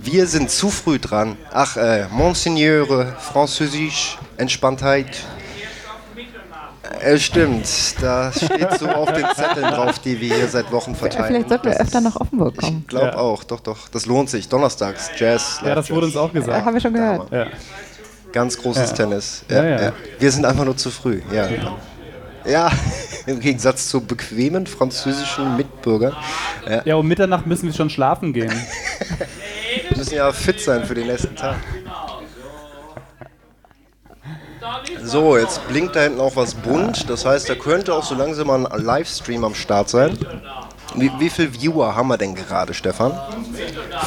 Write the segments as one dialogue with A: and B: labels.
A: Wir sind zu früh dran. Ach, äh, Monseigneur, Französisch, Entspanntheit. Äh, stimmt, da steht so auf den Zetteln drauf, die wir hier seit Wochen verteilen.
B: Vielleicht sollten wir öfter nach Offenburg kommen.
A: Ich glaube
C: Ja.
A: auch, doch, doch. Das lohnt sich. Donnerstags, Jazz.
C: Ja, das wurde uns auch
B: Äh,
C: gesagt.
B: haben wir schon gehört.
C: Ja.
A: Ganz großes
C: Ja.
A: Tennis.
C: Ja, ja.
A: Wir sind einfach nur zu früh. Ja. Ja, im Gegensatz zu bequemen französischen Mitbürgern. Ja,
C: ja, um Mitternacht müssen wir schon schlafen gehen.
A: wir müssen ja fit sein für den nächsten Tag. So, jetzt blinkt da hinten auch was bunt. Das heißt, da könnte auch so langsam mal ein Livestream am Start sein. Wie, wie viele Viewer haben wir denn gerade, Stefan?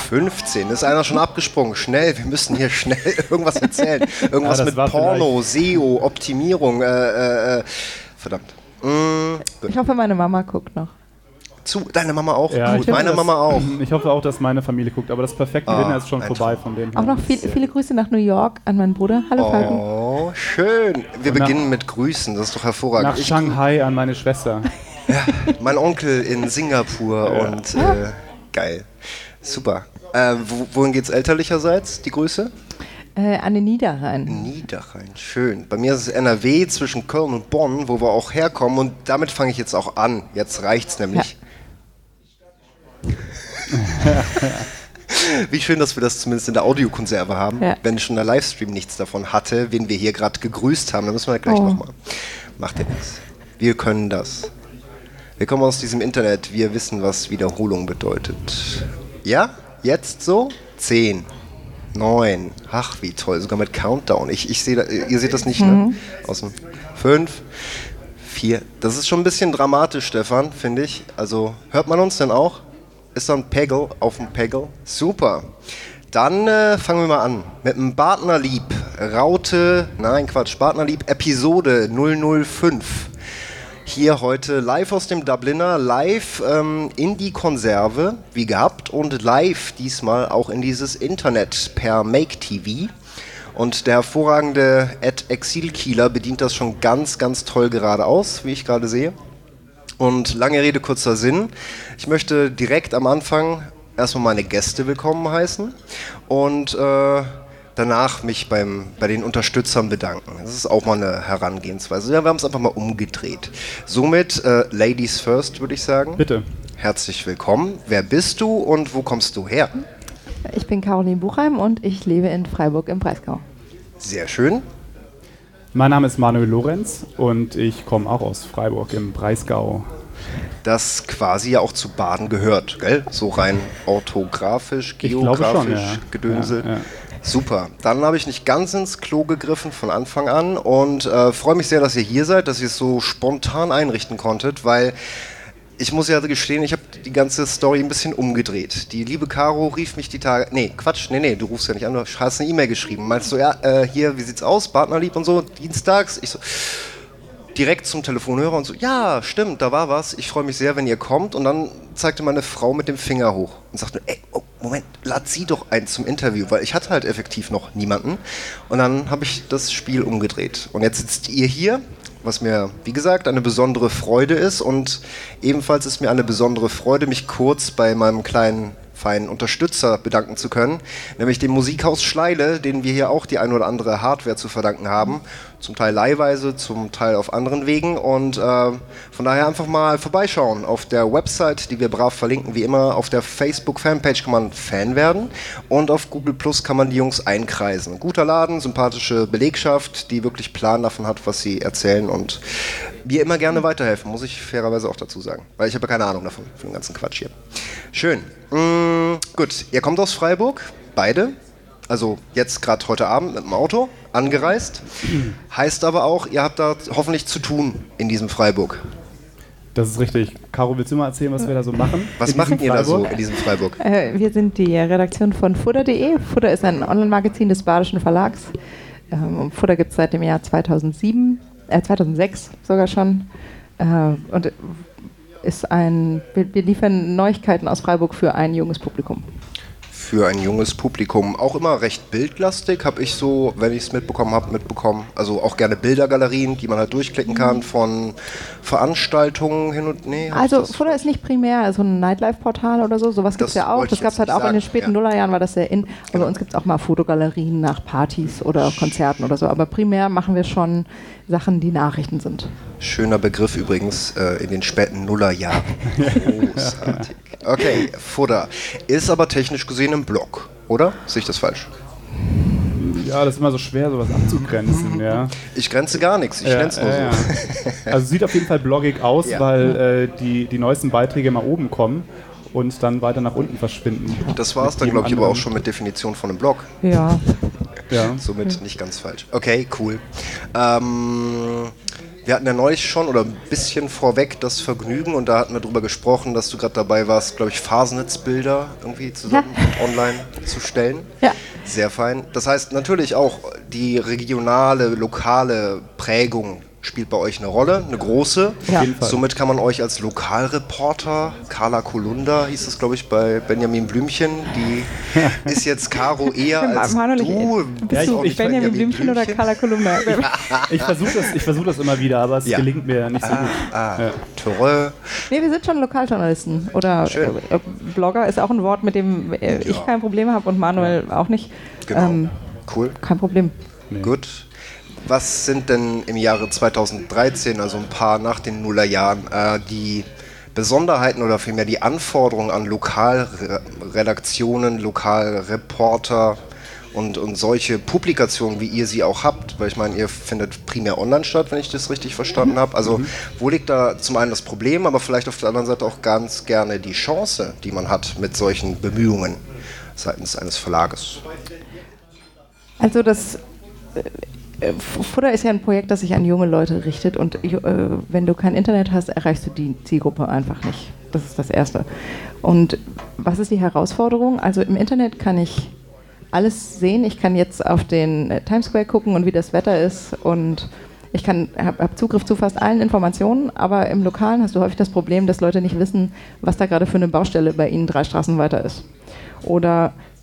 A: 15. Ist einer schon abgesprungen? Schnell, wir müssen hier schnell irgendwas erzählen. Irgendwas
C: Ja,
A: mit Porno, SEO, Optimierung. Äh, äh, äh. Verdammt. Mm.
B: Ich hoffe, meine Mama guckt noch.
A: Zu, deine Mama auch?
C: Ja,
A: Gut,
C: ich hoffe,
A: meine Mama auch.
C: Ich hoffe auch, dass meine Familie guckt, aber das perfekte
A: Ah,
C: Dinner ist schon vorbei von dem.
B: Auch noch viel, viele Grüße nach New York an meinen Bruder. Hallo Falken.
A: Oh, schön. Wir
C: nach-
A: beginnen mit Grüßen, das ist doch hervorragend.
C: Nach Shanghai an meine Schwester.
A: mein Onkel in Singapur und äh, geil. Super. Äh, wo, wohin geht's elterlicherseits, die Grüße?
B: Äh, an den Niederrhein.
A: Niederrhein, schön. Bei mir ist es NRW zwischen Köln und Bonn, wo wir auch herkommen und damit fange ich jetzt auch an. Jetzt reicht's nämlich. Wie schön, dass wir das zumindest in der Audiokonserve haben.
B: Ja.
A: Wenn schon der Livestream nichts davon hatte, wen wir hier gerade gegrüßt haben, dann müssen wir gleich
B: Oh.
A: nochmal. Macht ja nichts. Wir können das. Wir kommen aus diesem Internet, wir wissen, was Wiederholung bedeutet. Ja? Jetzt so? Zehn. Neun. Ach, wie toll. Sogar mit Countdown. Ich, ich sehe, ihr seht das nicht, ne? Aus dem Fünf. Vier. Das ist schon ein bisschen dramatisch, Stefan, finde ich. Also, hört man uns denn auch? Ist da ein Pegel auf dem Pegel? Super. Dann äh, fangen wir mal an mit dem Partnerlieb. Raute, nein, Quatsch, Partnerlieb, Episode 005. Hier heute live aus dem Dubliner, live ähm, in die Konserve, wie gehabt, und live diesmal auch in dieses Internet per Make TV. Und der hervorragende Ed Exilkieler bedient das schon ganz, ganz toll geradeaus, wie ich gerade sehe. Und lange Rede, kurzer Sinn. Ich möchte direkt am Anfang erstmal meine Gäste willkommen heißen und äh, danach mich beim, bei den Unterstützern bedanken. Das ist auch mal eine Herangehensweise. Ja, wir haben es einfach mal umgedreht. Somit äh, Ladies first, würde ich sagen.
C: Bitte.
A: Herzlich willkommen. Wer bist du und wo kommst du her?
B: Ich bin Caroline Buchheim und ich lebe in Freiburg im Breisgau.
A: Sehr schön.
C: Mein Name ist Manuel Lorenz und ich komme auch aus Freiburg im Breisgau.
A: Das quasi ja auch zu Baden gehört, gell? So rein orthografisch, geografisch,
C: schon, ja.
A: Gedönsel.
C: Ja, ja.
A: Super. Dann habe ich nicht ganz ins Klo gegriffen von Anfang an und äh, freue mich sehr, dass ihr hier seid, dass ihr es so spontan einrichten konntet, weil ich muss ja gestehen, ich habe die ganze Story ein bisschen umgedreht. Die liebe Caro rief mich die Tage. Nee, Quatsch, nee, nee, du rufst ja nicht an, du hast eine E-Mail geschrieben. Meinst du, ja, äh, hier, wie sieht's aus? Partnerlieb und so, dienstags? Ich so, direkt zum Telefonhörer und so, ja, stimmt, da war was, ich freue mich sehr, wenn ihr kommt. Und dann zeigte meine Frau mit dem Finger hoch und sagte, ey, oh, Moment, lad sie doch ein zum Interview, weil ich hatte halt effektiv noch niemanden. Und dann habe ich das Spiel umgedreht. Und jetzt sitzt ihr hier, was mir, wie gesagt, eine besondere Freude ist. Und ebenfalls ist mir eine besondere Freude, mich kurz bei meinem kleinen feinen Unterstützer bedanken zu können, nämlich dem Musikhaus Schleile, denen wir hier auch die ein oder andere Hardware zu verdanken haben, zum Teil leihweise, zum Teil auf anderen Wegen. Und äh, von daher einfach mal vorbeischauen auf der Website, die wir brav verlinken, wie immer auf der Facebook-Fanpage kann man Fan werden. Und auf Google Plus kann man die Jungs einkreisen. Guter Laden, sympathische Belegschaft, die wirklich Plan davon hat, was sie erzählen und mir immer gerne weiterhelfen, muss ich fairerweise auch dazu sagen, weil ich habe ja keine Ahnung davon, von dem ganzen Quatsch hier. Schön. Mm, gut, ihr kommt aus Freiburg, beide. Also jetzt gerade heute Abend mit dem Auto angereist. Heißt aber auch, ihr habt da hoffentlich zu tun in diesem Freiburg.
C: Das ist richtig. Caro, willst du mal erzählen, was wir da so machen?
A: Was
C: diesem
A: ihr da so in diesem Freiburg?
B: Äh, wir sind die Redaktion von Fudder.de. Fudder ist ein Online-Magazin des Badischen Verlags. Ähm, Fudder gibt es seit dem Jahr 2007, äh, 2006 sogar schon. Äh, und ist ein, wir, wir liefern Neuigkeiten aus Freiburg für ein junges Publikum.
A: für ein junges Publikum. Auch immer recht bildlastig, habe ich so, wenn ich es mitbekommen habe, mitbekommen. Also auch gerne Bildergalerien, die man halt durchklicken kann von Veranstaltungen hin und nee.
B: Also Fodder ist nicht primär so ein Nightlife-Portal oder so, sowas gibt es ja auch. Das gab es halt auch in den
A: sagen,
B: späten
A: ja.
B: Nullerjahren, war das sehr in. Aber
A: Genau.
B: bei uns gibt es auch mal Fotogalerien nach Partys oder Konzerten oder so. Aber primär machen wir schon Sachen, die Nachrichten sind.
A: Schöner Begriff übrigens äh, in den späten Nullerjahren. Großartig. Okay, Fudder. Ist aber technisch gesehen im Blog, oder? Sehe ich das falsch?
C: Ja, das ist immer so schwer, sowas abzugrenzen, ja.
A: Ich grenze gar nichts, ich
C: ja,
A: nenne es nur
C: ja,
A: so.
C: ja. Also sieht auf jeden Fall bloggig aus,
A: Ja.
C: weil äh, die, die neuesten Beiträge mal oben kommen und dann weiter nach unten verschwinden.
A: Das war es dann, glaube ich, aber auch schon mit Definition von einem Blog.
B: Ja.
C: Ja.
A: Somit nicht ganz falsch. Okay, cool. Ähm, wir hatten ja neulich schon oder ein bisschen vorweg das Vergnügen und da hatten wir drüber gesprochen, dass du gerade dabei warst, glaube ich, Fasnetzbilder irgendwie zusammen online zu stellen.
B: Ja.
A: Sehr fein. Das heißt natürlich auch die regionale, lokale Prägung spielt bei euch eine Rolle, eine große.
B: Ja.
A: Somit kann man euch als Lokalreporter, Carla Kolunda hieß es, glaube ich, bei Benjamin Blümchen, die ist jetzt Caro eher als
B: Manuel,
A: du.
B: bist
C: Ja, ich-
B: du
C: ich-
B: Benjamin Blümchen oder Carla Kolumna?
C: Ich versuche das, ich versuch das immer wieder, aber es
A: Ja.
C: gelingt mir nicht so gut.
A: Ah,
C: Ja.
A: Torö.
B: Nee, wir sind schon Lokaljournalisten. Oder
A: Schön.
B: äh, Blogger ist auch ein Wort, mit dem äh, ich
A: Ja.
B: kein Problem habe und Manuel auch nicht.
A: Genau.
B: Ähm,
A: cool.
B: kein Problem.
A: Gut. Was sind denn im Jahre 2013, also ein paar nach den Nullerjahren, äh, die Besonderheiten oder vielmehr die Anforderungen an Lokalredaktionen, Lokalreporter und, und solche Publikationen, wie ihr sie auch habt? Weil ich meine, ihr findet primär online statt, wenn ich das richtig verstanden habe. Also wo liegt da zum einen das Problem, aber vielleicht auf der anderen Seite auch ganz gerne die Chance, die man hat mit solchen Bemühungen seitens eines Verlages?
B: Also das äh, Futter ist ja ein Projekt, das sich an junge Leute richtet und äh, wenn du kein Internet hast, erreichst du die Zielgruppe einfach nicht. Das ist das Erste. Und was ist die Herausforderung? Also im Internet kann ich alles sehen. Ich kann jetzt auf den äh, Times Square gucken und wie das Wetter ist und ich habe hab Zugriff zu fast allen Informationen, aber im Lokalen hast du häufig das Problem, dass Leute nicht wissen, was da gerade für eine Baustelle bei ihnen drei Straßen weiter ist. Oder äh,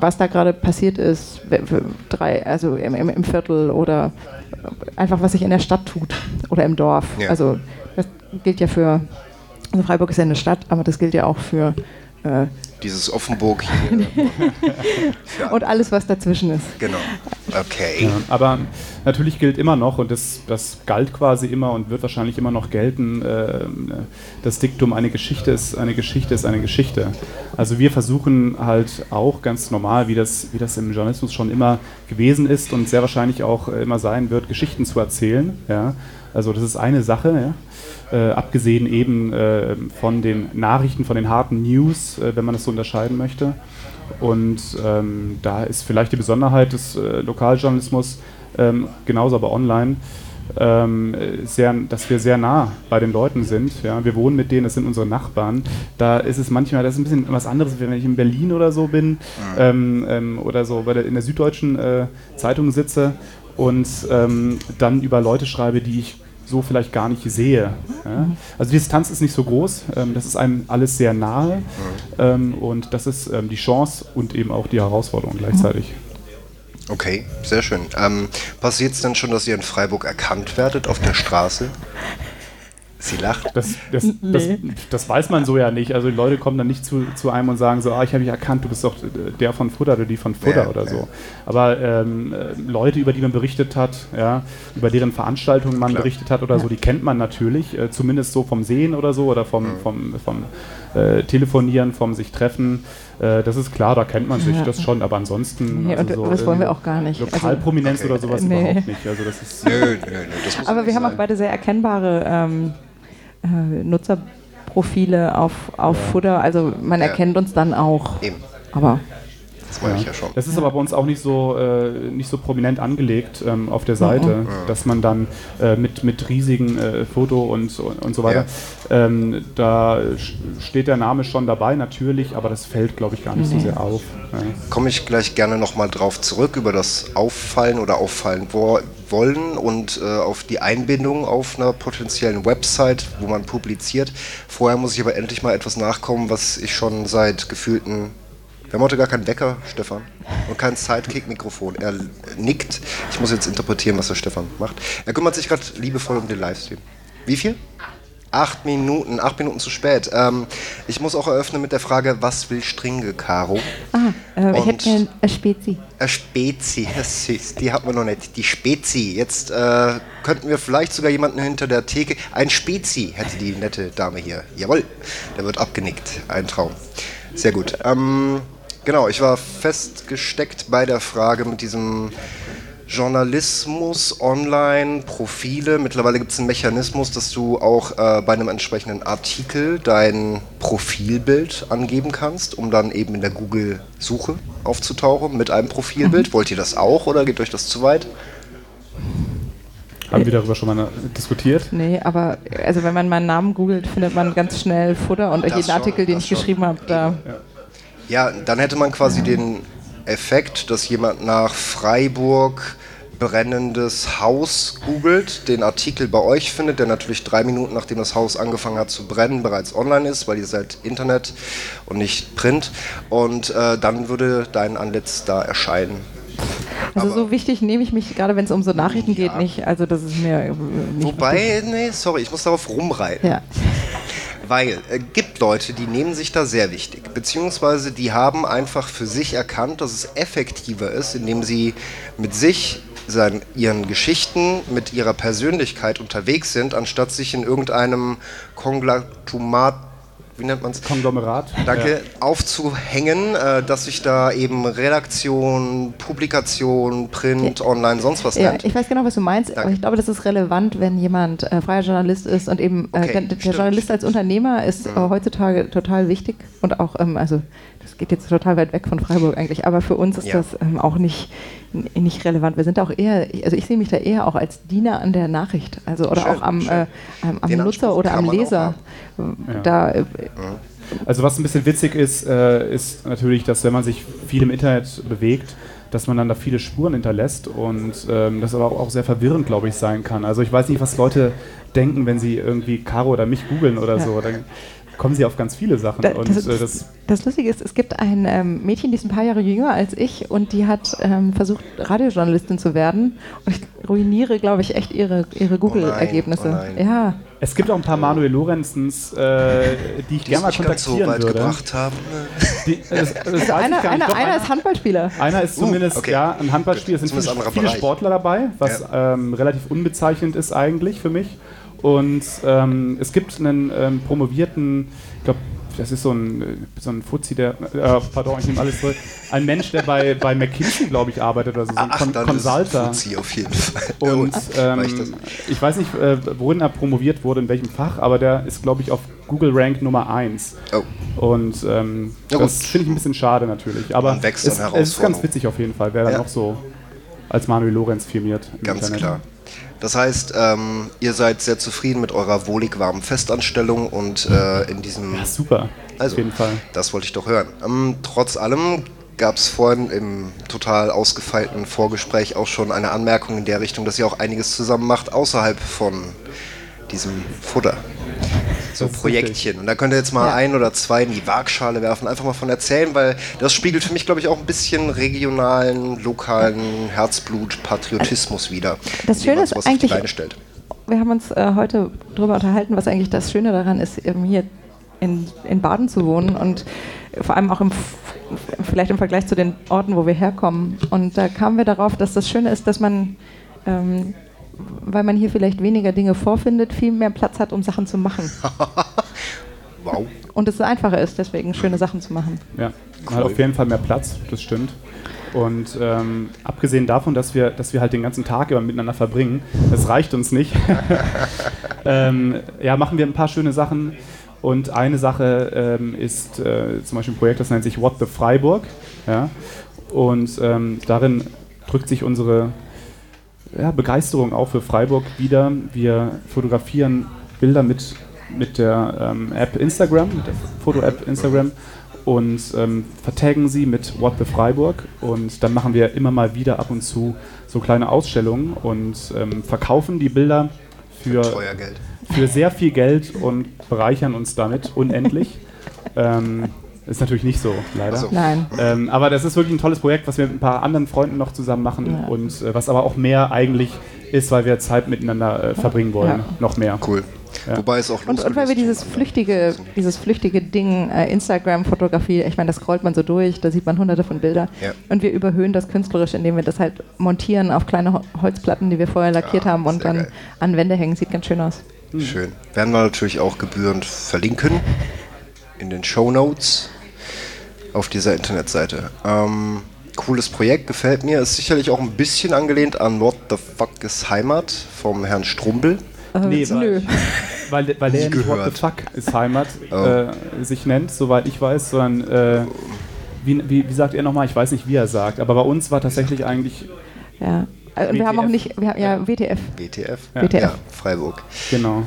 B: was da gerade passiert ist, drei, also im, im, im Viertel oder einfach was sich in der Stadt tut oder im Dorf.
A: Ja.
B: Also das gilt ja für, also Freiburg ist ja eine Stadt, aber das gilt ja auch für äh,
A: Dieses Offenburg hier. Für
B: und alles, was dazwischen ist.
A: Genau. Okay.
C: Ja, aber natürlich gilt immer noch, und das, das galt quasi immer und wird wahrscheinlich immer noch gelten, äh, das Diktum, eine Geschichte ist eine Geschichte ist eine Geschichte. Also wir versuchen halt auch ganz normal, wie das, wie das im Journalismus schon immer gewesen ist und sehr wahrscheinlich auch äh, immer sein wird, Geschichten zu erzählen. Ja? Also das ist eine Sache, ja? äh, abgesehen eben äh, von den Nachrichten, von den harten News, äh, wenn man das so unterscheiden möchte. Und ähm, da ist vielleicht die Besonderheit des äh, Lokaljournalismus, ähm, genauso aber online, ähm, äh, sehr, dass wir sehr nah bei den Leuten sind. Ja? Wir wohnen mit denen, das sind unsere Nachbarn. Da ist es manchmal, das ist ein bisschen was anderes, wenn ich in Berlin oder so bin ähm, ähm, oder so der, in der Süddeutschen äh, Zeitung sitze und ähm, dann über Leute schreibe, die ich so vielleicht gar nicht sehe. Ja? Also die Distanz ist nicht so groß, ähm, das ist einem alles sehr nahe ähm, und das ist ähm, die Chance und eben auch die Herausforderung gleichzeitig.
A: Okay, sehr schön. Ähm, Passiert es denn schon, dass ihr in Freiburg erkannt werdet auf der Straße? Sie lacht.
C: Das, das, das,
B: Nee.
C: das weiß man so ja nicht. Also die Leute kommen dann nicht zu, zu einem und sagen so, ah, ich habe dich erkannt, du bist doch der von Futter oder die von Futter
A: Ja,
C: oder
A: ja.
C: so. Aber ähm, äh, Leute, über die man berichtet hat, ja, über deren Veranstaltungen man
A: Klar.
C: berichtet hat oder so, die kennt man natürlich, äh, zumindest so vom Sehen oder so oder vom, vom, vom äh, Telefonieren, vom sich treffen. Äh, das ist klar, da kennt man sich
B: Ja.
C: das schon, aber ansonsten.
B: Nee, und
C: so
B: das wollen wir auch gar nicht. Also,
C: Lokalprominenz
A: Okay.
C: oder sowas
B: Nee.
C: überhaupt nicht. Also das ist,
A: Nö, nö, nö. Das muss
B: aber wir haben auch
A: sein.
B: beide sehr erkennbare ähm, äh, Nutzerprofile auf, auf Futter. Also man
A: Ja.
B: erkennt uns dann auch.
A: Eben,
B: Aber
A: das meine ich ja schon.
C: Das ist aber bei uns auch nicht so, äh, nicht so prominent angelegt ähm, auf der Seite, dass man dann äh, mit, mit riesigen äh, Foto und, und, und so weiter, ähm, da steht der Name schon dabei natürlich, aber das fällt, glaube ich, gar nicht so
B: Nee.
C: sehr auf. Ja.
A: Komme ich gleich gerne nochmal drauf zurück, über das Auffallen oder Auffallen wo wollen und äh, auf die Einbindung auf einer potenziellen Website, wo man publiziert. Vorher muss ich aber endlich mal etwas nachkommen, was ich schon seit gefühlten Wir haben heute gar keinen Wecker, Stefan. Und kein Sidekick-Mikrofon. Er nickt. Ich muss jetzt interpretieren, was der Stefan macht. Er kümmert sich gerade liebevoll um den Livestream. Wie viel? Acht Minuten, acht Minuten zu spät. Ähm, ich muss auch eröffnen mit der Frage, was will Stringe, Caro?
B: Ah, äh, ich hätte eine Spezi.
A: Äh, Spezi, süß, die hatten wir noch nicht. Die Spezi. Jetzt äh, könnten wir vielleicht sogar jemanden hinter der Theke. Ein Spezi hätte die nette Dame hier. Jawohl, der wird abgenickt. Ein Traum. Sehr gut. Ähm, genau, ich war festgesteckt bei der Frage mit diesem Journalismus, online, Profile. Mittlerweile gibt es einen Mechanismus, dass du auch äh, bei einem entsprechenden Artikel dein Profilbild angeben kannst, um dann eben in der Google-Suche aufzutauchen mit einem Profilbild. Wollt ihr das auch oder geht euch das zu weit?
C: Haben wir darüber schon mal diskutiert?
B: Nee, aber also wenn man meinen Namen googelt, findet man ganz schnell Futter und
A: Das
B: jeden
A: schon,
B: Artikel, den ich
A: schon.
B: geschrieben habe, da.
A: Ja, dann hätte man quasi den Effekt, dass jemand nach Freiburg brennendes Haus googelt, den Artikel bei euch findet, der natürlich drei Minuten nachdem das Haus angefangen hat zu brennen, bereits online ist, weil ihr seid Internet und nicht Print. Und äh, dann würde dein Antlitz da erscheinen.
B: Also
A: Aber-
B: so wichtig nehme ich mich, gerade wenn es um so Nachrichten geht,
A: Ja.
B: nicht. Also das ist mir nicht
A: Wobei, nee, sorry, ich muss darauf rumreiten.
B: Ja.
A: Weil es gibt Leute, die nehmen sich da sehr wichtig, beziehungsweise die haben einfach für sich erkannt, dass es effektiver ist, indem sie mit sich, seinen, ihren Geschichten, mit ihrer Persönlichkeit unterwegs sind, anstatt sich in irgendeinem Konglatumat, wie nennt man es?
C: Konglomerat?
A: Danke, aufzuhängen, äh, dass sich da eben Redaktion, Publikation, Print, Online, sonst was
B: Ja,
A: nennt.
B: ich weiß genau, was du meinst, aber
A: Danke.
B: ich glaube, das ist relevant, wenn jemand äh, freier Journalist ist und eben äh,
A: Okay,
B: der, der
A: stimmt.
B: Journalist als Unternehmer ist äh, heutzutage total wichtig und auch, ähm, also das geht jetzt total weit weg von Freiburg eigentlich, aber für uns ist
A: Ja.
B: das ähm, auch nicht, nicht relevant. Wir sind auch eher, also ich sehe mich da eher auch als Diener an der Nachricht, also oder
A: Schön,
B: auch am, äh, am, am Nutzer oder am Leser.
C: Ja.
B: Da,
C: Also was ein bisschen witzig ist, äh, ist natürlich, dass wenn man sich viel im Internet bewegt, dass man dann da viele Spuren hinterlässt und ähm, das aber auch, auch sehr verwirrend, glaube ich, sein kann. Also ich weiß nicht, was Leute denken, wenn sie irgendwie Caro oder mich googeln oder
B: Ja.
C: so. Dann kommen sie auf ganz viele Sachen.
B: Da,
C: und
B: das,
C: äh, das,
B: das Lustige ist, es gibt ein ähm, Mädchen, die ist ein paar Jahre jünger als ich und die hat ähm, versucht, Radiojournalistin zu werden. Und ich ruiniere, glaube ich, echt ihre, ihre Google-Ergebnisse.
A: oh nein.
B: ja.
C: es gibt auch ein paar Manuel Lorenzens, äh, die ich gerne mal
A: nicht ganz so
C: kontaktieren
A: weit
C: würde.
A: gebracht haben.
C: Die, das, das ich
B: Einer, einer, einer ist Handballspieler.
C: Einer ist zumindest,
A: Uh, okay.
C: ja, ein Handballspieler. Es sind
A: Zumindest
C: viele, viele. Sportler dabei, was ähm, relativ unbezeichnend ist eigentlich für mich. Und ähm, es gibt einen ähm, promovierten, ich glaube, das ist so ein, äh, so ein Fuzzi, der, äh, pardon, ich nehme alles zurück, ein Mensch, der bei, bei McKinsey, glaube ich, arbeitet oder so, so ein
A: Ach,
C: Con
A: dann ist. Fuzzi auf jeden Fall.
C: Und ähm,
A: das.
C: ich weiß nicht, äh, worin er promoviert wurde, in welchem Fach, aber der ist, glaube ich, auf Google Rank Nummer 1.
A: Oh.
C: Und ähm,
A: Ja,
C: das finde ich ein bisschen schade natürlich. Aber es, es ist ganz witzig auf jeden Fall, wer
A: Ja.
C: dann noch so als Manuel Lorenz firmiert.
A: Ganz
C: Internet.
A: klar. Das heißt, ähm, ihr seid sehr zufrieden mit eurer wohlig warmen Festanstellung und äh, in diesem.
C: Ja, super.
A: Also,
C: auf jeden Fall.
A: das wollte ich doch hören. Ähm, trotz allem gab es vorhin im total ausgefeilten Vorgespräch auch schon eine Anmerkung in der Richtung, dass ihr auch einiges zusammen macht außerhalb von diesem Futter. So
C: ist
A: Projektchen. Und da könnt ihr jetzt mal
B: Ja.
A: ein oder zwei in die Waagschale werfen, einfach mal von erzählen, weil das spiegelt für mich, glaube ich, auch ein bisschen regionalen, lokalen Herzblut, Patriotismus wider.
B: Das Schöne ist eigentlich-. Wir haben uns äh, heute darüber unterhalten, was eigentlich das Schöne daran ist, eben hier in, in Baden zu wohnen und vor allem auch im, vielleicht im Vergleich zu den Orten, wo wir herkommen. Und da kamen wir darauf, dass das Schöne ist, dass man, ähm, weil man hier vielleicht weniger Dinge vorfindet, viel mehr Platz hat, um Sachen zu machen.
A: Wow.
B: Und es einfacher ist, deswegen schöne Sachen zu machen.
C: Ja, man hat auf jeden Fall mehr Platz, das stimmt. Und ähm, abgesehen davon, dass wir, dass wir halt den ganzen Tag immer miteinander verbringen, das reicht uns nicht. ähm, ja, machen wir ein paar schöne Sachen. Und eine Sache ähm, ist äh, zum Beispiel ein Projekt, das nennt sich What the Freiburg. Ja? Und ähm, darin drückt sich unsere ja, Begeisterung auch für Freiburg wieder. Wir fotografieren Bilder mit, mit der ähm, App Instagram, mit der Foto-App Instagram und ähm, vertaggen sie mit What the Freiburg und dann machen wir immer mal wieder ab und zu so kleine Ausstellungen und ähm, verkaufen die Bilder für,
A: Geld.
C: für sehr viel Geld und bereichern uns damit unendlich. ähm, Ist natürlich nicht so, leider.
A: So.
B: Nein.
C: Ähm, aber das ist wirklich ein tolles Projekt, was wir mit ein paar anderen Freunden noch zusammen machen
B: Ja.
C: und äh, was aber auch mehr eigentlich ist, weil wir Zeit miteinander äh, verbringen wollen.
B: Ja.
C: Noch mehr.
A: Cool.
C: Ja.
A: Wobei es auch
B: Und, und weil wir dieses
A: voneinander
B: flüchtige,
A: funktioniert.
B: dieses flüchtige Ding, äh, Instagram-Fotografie, ich meine, das scrollt man so durch, da sieht man hunderte von Bildern.
A: Ja.
B: Und wir überhöhen das künstlerisch, indem wir das halt montieren auf kleine Ho Holzplatten, die wir vorher lackiert
A: Ah,
B: haben und dann
A: geil.
B: an Wände hängen. Sieht ganz schön aus.
A: Schön. Werden wir natürlich auch gebührend verlinken in den Show Notes auf dieser Internetseite. Ähm, cooles Projekt, gefällt mir. Ist sicherlich auch ein bisschen angelehnt an What the Fuck is Heimat vom Herrn Strumbel.
B: Äh,
C: Nee,
B: nö.
C: Weil, weil der nicht What the Fuck ist Heimat
A: Oh.
C: äh, sich nennt, soweit ich weiß, sondern äh, wie, wie, wie sagt er nochmal? Ich weiß nicht, wie er sagt, aber bei uns war tatsächlich eigentlich,
B: Ja. Äh, wir haben auch nicht, wir haben, ja, WTF.
A: WTF?
C: Ja.
B: WTF.
A: Ja, Freiburg.
C: genau.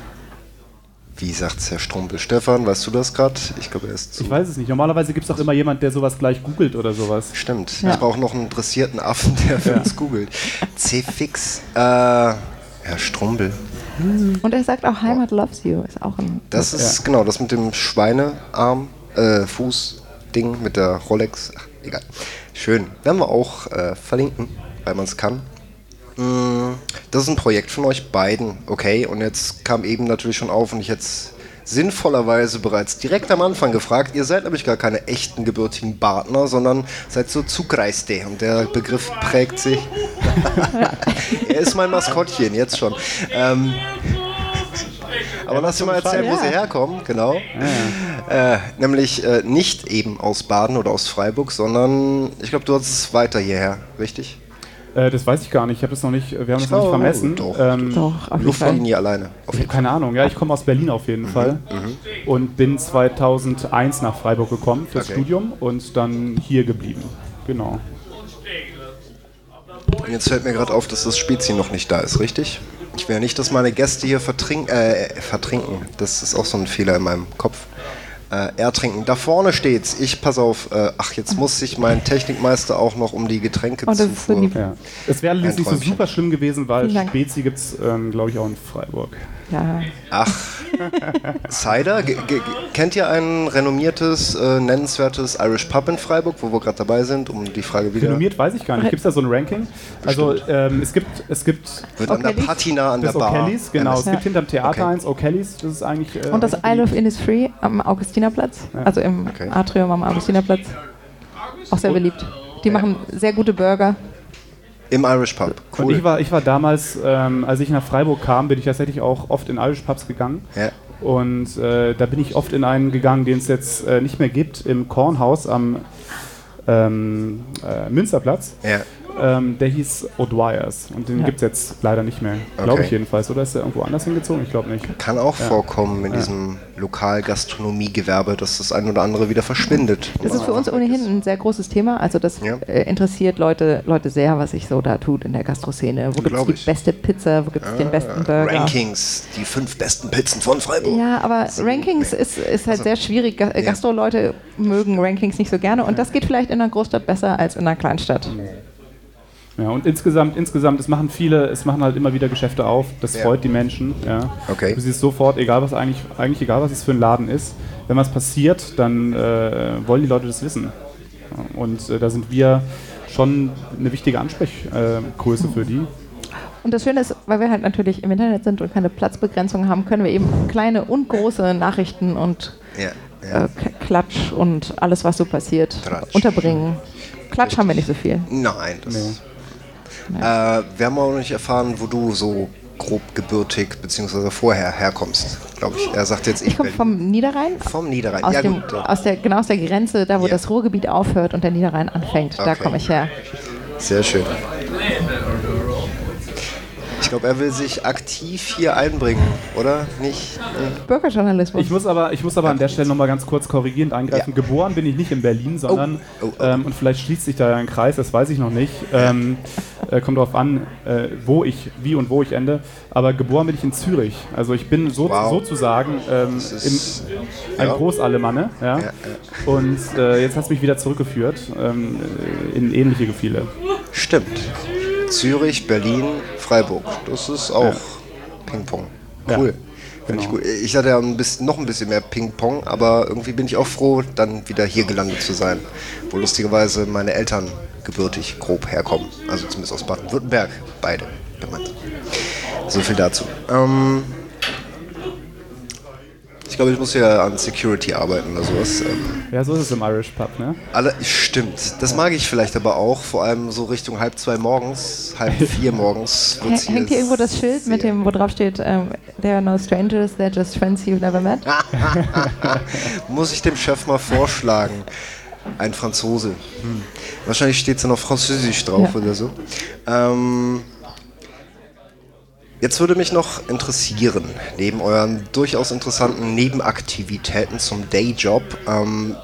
A: Wie sagt's Herr Strumbel? Stefan, weißt du das gerade? Ich glaube, er ist zu.
C: Ich weiß es nicht. Normalerweise gibt es doch immer jemand, der sowas gleich googelt oder sowas.
A: Stimmt.
B: Ja.
A: Ich brauche noch einen interessierten Affen, der für
C: Ja.
A: uns googelt. C-Fix. Äh, Herr Strumbel.
B: Und er sagt auch Heimat loves you. Ist auch ein.
A: Das ist genau das mit dem Schweinearm, äh, Fuß-Ding mit der Rolex. Ach, egal. Schön. Werden wir auch äh, verlinken, weil man es kann. Das ist ein Projekt von euch beiden, okay? Und jetzt kam eben natürlich schon auf und ich jetzt sinnvollerweise bereits direkt am Anfang gefragt. Ihr seid nämlich gar keine echten gebürtigen Partner, sondern seid so Zugreiste. Und der Begriff prägt sich. er ist mein Maskottchen, jetzt schon. Ähm, aber lass dir mal erzählen, wo sie herkommen, genau. Äh, nämlich äh, nicht eben aus Baden oder aus Freiburg, sondern ich glaube, du hast es weiter hierher, richtig?
C: Äh, das weiß ich gar nicht. Ich habe das noch nicht, wir haben das noch nicht vermessen.
A: doch.
C: Ähm,
B: Doch.
A: Luftlinie alleine.
C: Keine Ahnung. Ja, ich komme aus Berlin auf jeden Fall und bin 2001 nach Freiburg gekommen fürs
A: Okay.
C: Studium und dann hier geblieben. Genau.
A: Und jetzt fällt mir gerade auf, dass das Spezi noch nicht da ist, richtig? Ich will ja nicht, dass meine Gäste hier vertrink äh, vertrinken. Das ist auch so ein Fehler in meinem Kopf. Äh, ertrinken. Da vorne steht's. Ich pass auf. Äh, ach, jetzt muss sich mein Technikmeister auch noch um die Getränke
B: Oh, lieb.
C: Ja. Es wäre allerdings nicht so super schlimm gewesen, weil. Spezi gibt es, ähm, glaube ich, auch in Freiburg.
B: Ja.
A: Ach, Cider. Ge- ge- kennt ihr ein renommiertes, äh, nennenswertes Irish Pub in Freiburg, wo wir gerade dabei sind, um die Frage wieder.
C: Renommiert weiß ich gar nicht. Gibt es da so ein Ranking? Also ähm, es gibt, es gibt
A: Wird an der? Patina an
C: das
A: der Bar.
C: O'Kellys, genau. Es
B: Ja.
C: gibt hinterm Theater
A: Okay.
C: eins O'Kellys, das ist eigentlich. Äh,
B: Und das I Love Innisfree am Augustinerplatz, also im
A: Okay.
B: Atrium am Augustinerplatz. Auch sehr beliebt. Die machen sehr gute Burger.
A: Im Irish Pub.
C: Und
A: Cool.
C: ich war, ich war damals, ähm, als ich nach Freiburg kam, bin ich tatsächlich auch oft in Irish Pubs gegangen.
A: ja.
C: Und äh, da bin ich oft in einen gegangen, den es jetzt äh, nicht mehr gibt, im Kornhaus am ähm, äh, Münsterplatz.
A: Ja.
C: Ähm, der hieß O'Dwyer's und den
B: Ja.
C: gibt es jetzt leider nicht mehr. Glaube
A: Okay.
C: ich jedenfalls. Oder ist der irgendwo anders hingezogen? Ich glaube nicht.
A: Kann auch
C: Ja.
A: vorkommen in
C: Ja.
A: diesem Lokalgastronomiegewerbe, dass das ein oder andere wieder verschwindet.
B: Das ist für uns ohnehin ein sehr großes Thema. Also das
A: Ja.
B: äh, interessiert Leute, Leute sehr, was sich so da tut in der Gastroszene. Wo gibt es die
A: ich.
B: beste Pizza? Wo gibt es den besten Burger?
A: Rankings, die fünf besten Pizzen von Freiburg.
B: Ja, aber Rankings ist, ist halt sehr schwierig. Gastro-Leute mögen Rankings nicht so gerne und das geht vielleicht in einer Großstadt besser als in einer Kleinstadt.
C: Ja, und insgesamt, insgesamt, es machen viele, es machen halt immer wieder Geschäfte auf. Das
A: Ja.
C: freut die Menschen. Ja.
A: Okay.
C: Du siehst sofort, egal was eigentlich, eigentlich egal was es für ein Laden ist, wenn was passiert, dann äh, wollen die Leute das wissen. Und äh, da sind wir schon eine wichtige Ansprechgröße für die.
B: Und das Schöne ist, weil wir halt natürlich im Internet sind und keine Platzbegrenzung haben, können wir eben kleine und große Nachrichten und
A: Ja, ja.
B: äh, Klatsch und alles, was so passiert,
A: Tratsch.
B: unterbringen. Klatsch haben wir nicht so viel.
A: Nein, das.
C: Nee.
A: Äh, wir haben auch noch nicht erfahren, wo du so grob gebürtig bzw. vorher herkommst, glaube ich. Er sagt jetzt
B: Ich komme
A: Berlin.
B: vom Niederrhein.
A: vom Niederrhein.
B: Aus
A: ja,
B: dem,
A: gut.
B: aus der, genau aus der Grenze, da wo
A: Ja.
B: das Ruhrgebiet aufhört und der Niederrhein anfängt. Da
A: Okay.
B: komme ich her.
A: Sehr schön. Ich glaube, er will sich aktiv hier einbringen, oder? Nicht? Äh,
B: Bürgerjournalismus.
C: Ich muss aber, ich muss aber an der Stelle nochmal ganz kurz korrigierend eingreifen.
A: Ja.
C: Geboren bin ich nicht in Berlin, sondern,
A: Oh, oh, oh.
C: Ähm, und vielleicht schließt sich da ja ein Kreis, das weiß ich noch nicht. Ähm, äh, kommt darauf an, äh, wo ich, wie und wo ich ende. Aber geboren bin ich in Zürich. Also ich bin so,
A: Wow.
C: sozusagen ähm,
A: ist-
C: im, ein
A: ja.
C: Großalemanne. Ja?
A: Ja, ja.
C: Und äh, jetzt hat es mich wieder zurückgeführt ähm, in ähnliche Gefühle.
A: Stimmt. Zürich, Berlin, Freiburg. Das ist auch Ping-Pong. Cool. Finde
C: Genau.
A: ich gut. Ich hatte ja ein bisschen, noch ein bisschen mehr Ping-Pong, aber irgendwie bin ich auch froh, dann wieder hier gelandet zu sein, wo lustigerweise meine Eltern gebürtig grob herkommen. Also zumindest aus Baden-Württemberg, beide. gemeint. So viel dazu. Ähm, ich glaube, ich muss ja an Security arbeiten oder sowas. Ähm,
C: Ja, so ist es im Irish Pub, ne?
A: alle, stimmt. Das mag ich vielleicht aber auch, vor allem so Richtung halb zwei morgens, halb vier morgens.
B: Hängt hier irgendwo das Schild mit dem, wo drauf steht, ähm, there are no strangers, they're just friends you've never met?
A: Muss ich dem Chef mal vorschlagen. Ein Franzose. Hm. Wahrscheinlich steht es dann auf Französisch drauf
B: Ja.
A: oder so. Ähm, jetzt würde mich noch interessieren, neben euren durchaus interessanten Nebenaktivitäten zum Dayjob, ähm,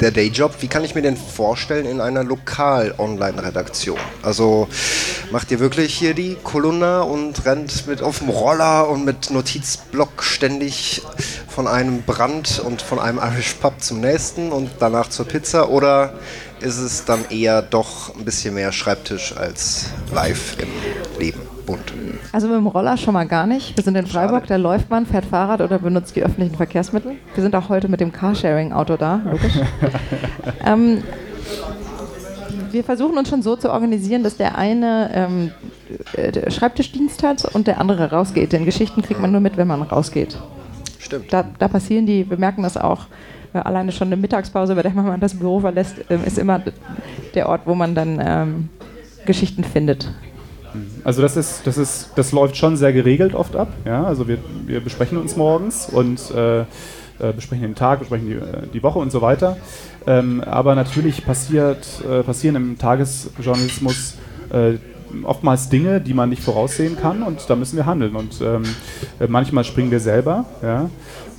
A: der Dayjob, wie kann ich mir den vorstellen in einer Lokal-Online-Redaktion? Also macht ihr wirklich hier die Kolumna und rennt mit auf dem Roller und mit Notizblock ständig von einem Brand und von einem Irish Pub zum nächsten und danach zur Pizza? Oder ist es dann eher doch ein bisschen mehr Schreibtisch als live im Leben? Bunt.
B: Also mit dem Roller schon mal gar nicht. Wir sind in Freiburg, da läuft man, fährt Fahrrad oder benutzt die öffentlichen Verkehrsmittel. Wir sind auch heute mit dem Carsharing-Auto da, logisch. ähm, wir versuchen uns schon so zu organisieren, dass der eine ähm, äh, der Schreibtischdienst hat und der andere rausgeht. Denn Geschichten kriegt man nur mit, wenn man rausgeht.
A: Stimmt.
B: Da, da passieren die, wir merken das auch, äh, alleine schon eine Mittagspause, bei der man das Büro verlässt, ähm, ist immer der Ort, wo man dann ähm, Geschichten findet.
C: Also das ist, das ist, das läuft schon sehr geregelt oft ab. Ja, also wir, wir besprechen uns morgens und äh, äh, besprechen den Tag, besprechen die, äh, die Woche und so weiter. Ähm, aber natürlich passiert, äh, passieren im Tagesjournalismus äh, oftmals Dinge, die man nicht voraussehen kann und da müssen wir handeln. Und ähm, äh, manchmal springen wir selber, ja.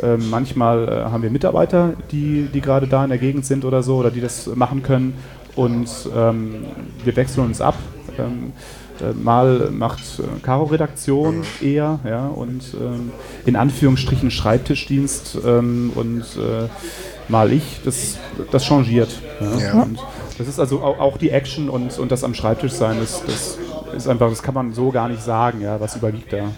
C: Ähm, manchmal äh, haben wir Mitarbeiter, die, die gerade da in der Gegend sind oder so oder die das machen können und ähm, wir wechseln uns ab. Äh, mal macht äh, Caro-Redaktion eher, ja, und ähm, in Anführungsstrichen Schreibtischdienst ähm, und äh, mal ich, das, das changiert. Ja.
A: Ja.
C: Und das ist also au- auch die Action und, und das am Schreibtisch sein, das, das ist einfach, das kann man so gar nicht sagen, ja, was überwiegt da.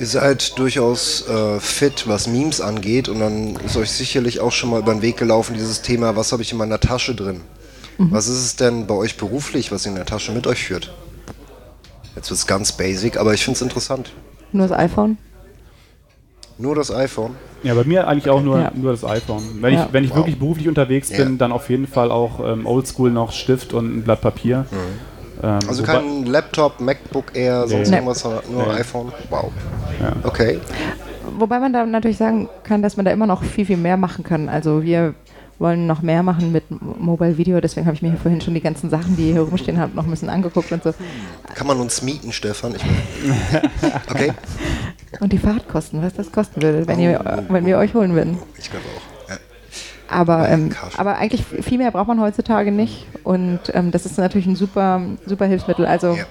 A: Ihr seid durchaus äh, fit, was Memes angeht und dann ist euch sicherlich auch schon mal über den Weg gelaufen, dieses Thema, was habe ich in meiner Tasche drin? Was ist es denn bei euch beruflich, was ihr in der Tasche mit euch führt? Jetzt wird es ganz basic, aber ich finde es interessant.
B: Nur das iPhone?
A: Nur das iPhone.
C: Ja, bei mir eigentlich auch nur,
B: Ja.
C: nur das iPhone. Wenn
B: Ja.
C: ich, wenn ich
A: Wow.
C: wirklich beruflich unterwegs
A: Ja.
C: bin, dann auf jeden Fall auch ähm, oldschool noch Stift und ein Blatt Papier. Ähm,
A: Also kein Laptop, MacBook Air, sonst
C: Nee.
A: irgendwas, nur
C: Nee.
A: iPhone. Wow.
C: Ja.
A: Okay.
B: Wobei man da natürlich sagen kann, dass man da immer noch viel, viel mehr machen kann. Also wir wollen noch mehr machen mit Mobile Video, deswegen habe ich mir hier vorhin schon die ganzen Sachen, die hier rumstehen haben, noch ein bisschen angeguckt und so.
A: Kann man uns mieten, Stefan? Okay.
B: Und die Fahrtkosten, was das kosten würde, wenn, ihr, wenn wir euch holen würden.
A: Ich glaube auch. Ja.
B: Aber, ähm, aber eigentlich viel mehr braucht man heutzutage nicht. Und ähm, das ist natürlich ein super, super Hilfsmittel. Also
A: Ja.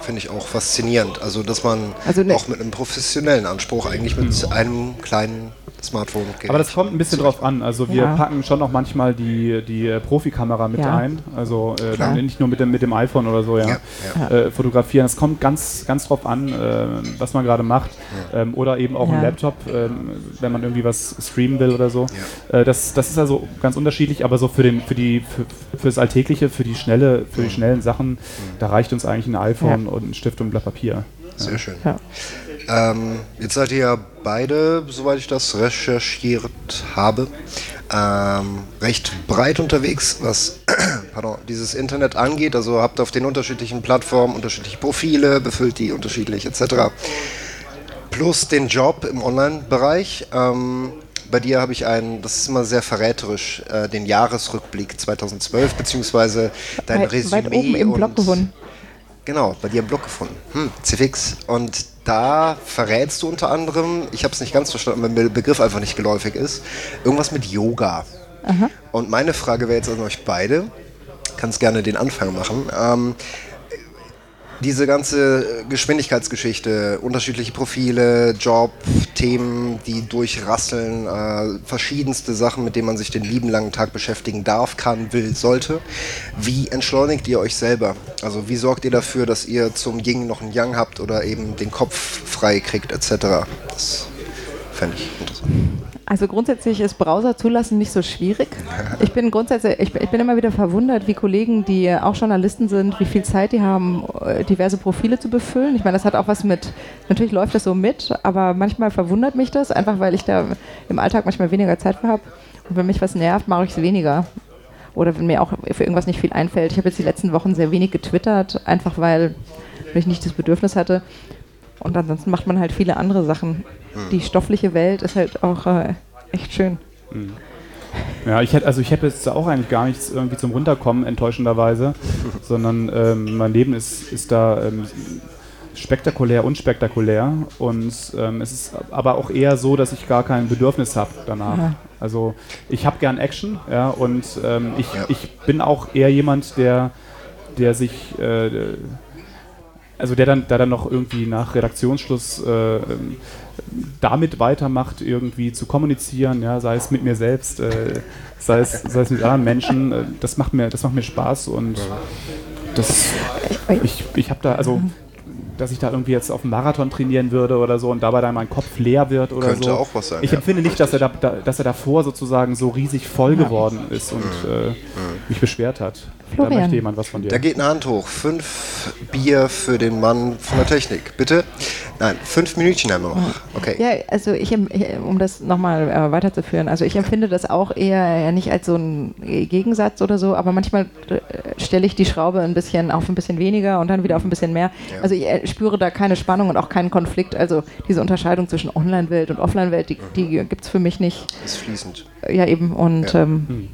A: Finde ich auch faszinierend. Also, dass man
B: Also ne-
A: auch mit einem professionellen Anspruch eigentlich mit einem kleinen Smartphone geht.
C: Aber das kommt ein bisschen drauf an. Also wir
B: Ja.
C: packen schon noch manchmal die, die äh, Profikamera mit
B: Ja.
C: ein. Also äh, nicht nur mit dem, mit dem iPhone oder so, ja.
A: Ja, ja.
C: Äh, fotografieren. Es kommt ganz, ganz drauf an, äh, was man gerade macht. Ähm, oder eben auch
B: Ja.
C: ein Laptop, ähm, wenn man irgendwie was streamen will oder so. Äh, das, das ist also ganz unterschiedlich, aber so für den, für die, für, fürs Alltägliche, für die schnelle, für die schnellen Sachen, da reicht uns eigentlich ein iPhone
B: Ja.
C: und ein Stift und ein Blatt Papier.
A: Sehr schön. Ähm, jetzt seid ihr ja beide, soweit ich das recherchiert habe, ähm, recht breit unterwegs, was pardon, dieses Internet angeht. Also habt auf den unterschiedlichen Plattformen unterschiedliche Profile, befüllt die unterschiedlich etc. Plus den Job im Online-Bereich. Ähm, bei dir habe ich einen, das ist immer sehr verräterisch, äh, den Jahresrückblick 2012, beziehungsweise dein
B: weit,
A: Resümee.
B: weit oben im
A: und-
B: Blog gefunden.
A: Genau, bei dir im Blog gefunden. Hm, CFX. Und da verrätst du unter anderem, ich habe es nicht ganz verstanden, weil mir der Begriff einfach nicht geläufig ist, irgendwas mit Yoga. Und meine Frage wäre jetzt an euch beide, kannst gerne den Anfang machen. Ähm, diese ganze Geschwindigkeitsgeschichte, unterschiedliche Profile, Job, Themen, die durchrasseln, äh, verschiedenste Sachen, mit denen man sich den lieben langen Tag beschäftigen darf, kann, will, sollte. Wie entschleunigt ihr euch selber? Also wie sorgt ihr dafür, dass ihr zum Yin noch ein Yang habt oder eben den Kopf frei kriegt etc.? Das Fände ich interessant.
B: Also grundsätzlich ist Browser zulassen nicht so schwierig. Ich bin grundsätzlich, ich, ich bin immer wieder verwundert, wie Kollegen, die auch Journalisten sind, wie viel Zeit die haben, äh, diverse Profile zu befüllen. Ich meine, das hat auch was mit, natürlich läuft das so mit, aber manchmal verwundert mich das, einfach weil ich da im Alltag manchmal weniger Zeit für habe. Und wenn mich was nervt, mache ich es weniger. Oder wenn mir auch für irgendwas nicht viel einfällt. Ich habe jetzt die letzten Wochen sehr wenig getwittert, einfach weil, weil ich nicht das Bedürfnis hatte. Und ansonsten macht man halt viele andere Sachen. Die stoffliche Welt ist halt auch äh, echt schön.
C: Ja, ich hätte, also ich hätte jetzt auch eigentlich gar nichts irgendwie zum Runterkommen, enttäuschenderweise, sondern ähm, mein Leben ist, ist da ähm, spektakulär, unspektakulär und ähm, es ist aber auch eher so, dass ich gar kein Bedürfnis habe danach.
B: Ja.
C: Also ich habe gern Action, ja, und ähm, ich,
A: Ja.
C: ich bin auch eher jemand, der, der sich äh, also der dann, der dann noch irgendwie nach Redaktionsschluss äh, damit weitermacht, irgendwie zu kommunizieren, ja, sei es mit mir selbst, äh, sei, es, sei es mit anderen Menschen, äh, das macht mir, das macht mir Spaß und das, ich, ich habe da, also dass ich da irgendwie jetzt auf dem Marathon trainieren würde oder so und dabei dann mein Kopf leer wird oder
A: Könnte
C: so.
A: auch was sein,
C: Ich
A: ja.
C: empfinde nicht, dass er, da, da, dass er davor sozusagen so riesig voll geworden ist und äh, mich beschwert hat. Da
B: Florian.
C: möchte jemand was von dir.
A: Da geht eine Hand hoch. Fünf Bier für den Mann von der Technik. Bitte? Nein, fünf Minütchen haben wir noch. Okay.
B: Ja, also ich, um das nochmal äh, weiterzuführen, also ich empfinde das auch eher ja, nicht als so ein Gegensatz oder so, aber manchmal äh, stelle ich die Schraube ein bisschen auf ein bisschen weniger und dann wieder auf ein bisschen mehr.
A: Ja.
B: Also ich äh, spüre da keine Spannung und auch keinen Konflikt. Also diese Unterscheidung zwischen Online-Welt und Offline-Welt, die, die gibt es für mich nicht.
A: Ist fließend.
B: Ja, eben. Und
A: Ja.
B: ähm,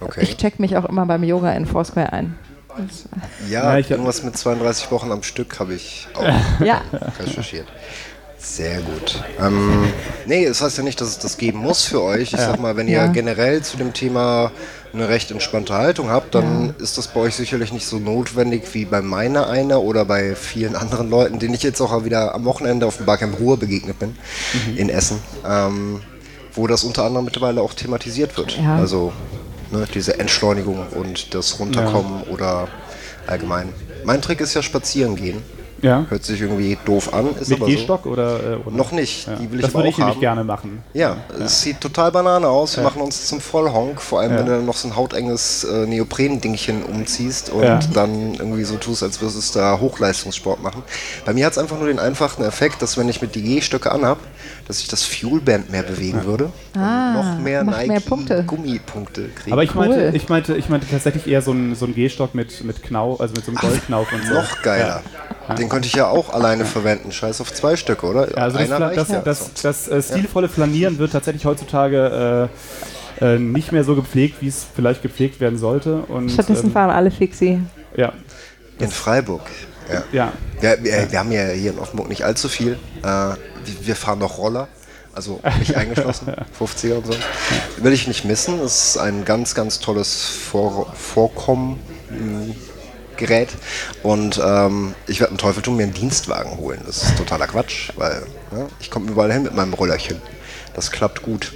A: Okay.
B: ich check mich auch immer beim Yoga in Foursquare ein.
A: Ja,
C: Ja,
A: irgendwas mit 32 Wochen am Stück habe ich auch
B: ja,
A: recherchiert. Sehr gut. Ähm, nee, das heißt ja nicht, dass es das geben muss für euch. Ich sag mal, wenn ihr
B: Ja.
A: generell zu dem Thema eine recht entspannte Haltung habt, dann ist das bei euch sicherlich nicht so notwendig wie bei meiner einer oder bei vielen anderen Leuten, denen ich jetzt auch wieder am Wochenende auf dem Barcamp Ruhr begegnet bin, in Essen, ähm, wo das unter anderem mittlerweile auch thematisiert wird.
B: Ja.
A: Also ne, diese Entschleunigung und das Runterkommen oder allgemein. Mein Trick ist ja spazieren gehen.
C: ja.
A: Hört sich irgendwie doof an, ist
C: Mit
A: aber so.
C: Gehstock oder, äh, oder?
A: Noch nicht,
C: Ja.
A: die will ich
C: das
A: aber
C: würde
A: auch
C: ich nämlich
A: haben.
C: gerne machen.
A: Ja, es sieht total Banane aus. Wir
C: Ja.
A: machen uns zum Vollhonk, vor allem
C: Ja.
A: wenn du dann noch so ein hautenges äh, Neopren-Dingchen umziehst und
C: Ja.
A: dann irgendwie so tust, als würdest du da Hochleistungssport machen. Bei mir hat es einfach nur den einfachen Effekt, dass wenn ich mit die G-Stöcke anhab, dass ich das Fuelband mehr bewegen würde
B: Ah,
A: und noch mehr
B: macht mehr Punkte.
A: Gummipunkte kriegen.
C: Aber ich,
B: Cool.
C: meinte, ich, meinte, ich meinte tatsächlich eher so einen so einen Gehstock mit, mit Knauf, also mit so einem Goldknauf und so.
A: noch geiler. Den könnte ich ja auch alleine verwenden. Scheiß auf zwei Stücke, oder?
C: Ja, also das,
A: Einer reicht
C: das,
A: ja.
C: das, das, äh, stilvolle Flanieren wird tatsächlich heutzutage äh, äh, nicht mehr so gepflegt, wie es vielleicht gepflegt werden sollte. Und,
B: stattdessen
C: ähm,
B: fahren alle Fixie.
C: ja,
A: In Freiburg. Ja.
C: ja,
A: Wir, wir, wir haben ja hier in Offenburg nicht allzu viel. Äh, wir, fahren noch Roller, also mich eingeschlossen, 50er und so. Will ich nicht missen. Es ist ein ganz, ganz tolles Vor Vorkommen. Gerät und ähm, ich werde einen Teufel tun, mir einen Dienstwagen holen. Das ist totaler Quatsch, weil ne, ich komme überall hin mit meinem Rollerchen. Das klappt gut.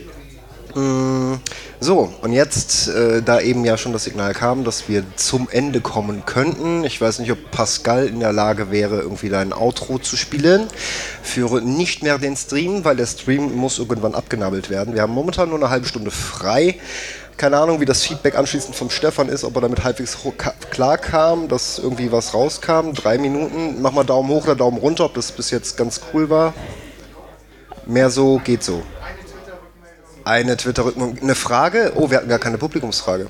A: Mm, So, und jetzt, äh, da eben ja schon das Signal kam, dass wir zum Ende kommen könnten. Ich weiß nicht, ob Pascal in der Lage wäre, irgendwie dein Outro zu spielen. Führe nicht mehr den Stream, weil der Stream muss irgendwann abgenabelt werden. Wir haben momentan nur eine halbe Stunde frei. Keine Ahnung, wie das Feedback anschließend vom Stefan ist, ob er damit halbwegs klar kam, dass irgendwie was rauskam. Drei Minuten. Mach mal Daumen hoch oder Daumen runter, ob das bis jetzt ganz cool war. Mehr so, geht so. Eine Twitter-Rückmeldung. Eine Frage? Oh, wir hatten gar keine Publikumsfrage.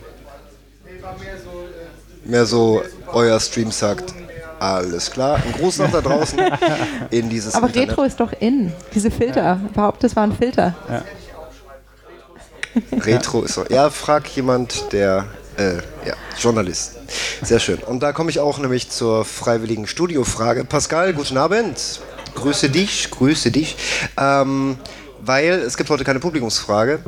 A: Mehr so, euer Stream sagt, alles klar. Ein Gruß nach da draußen in dieses
B: Aber
A: Internet.
B: Retro ist doch in. Diese Filter. Behauptet, es waren Filter.
A: Retro ist so. Ja, frag jemand, der, äh, ja, Journalist. Sehr schön. Und da komme ich auch nämlich zur freiwilligen Studiofrage. Pascal, guten Abend. Grüße dich, grüße dich. Ähm, weil es gibt heute keine Publikumsfrage.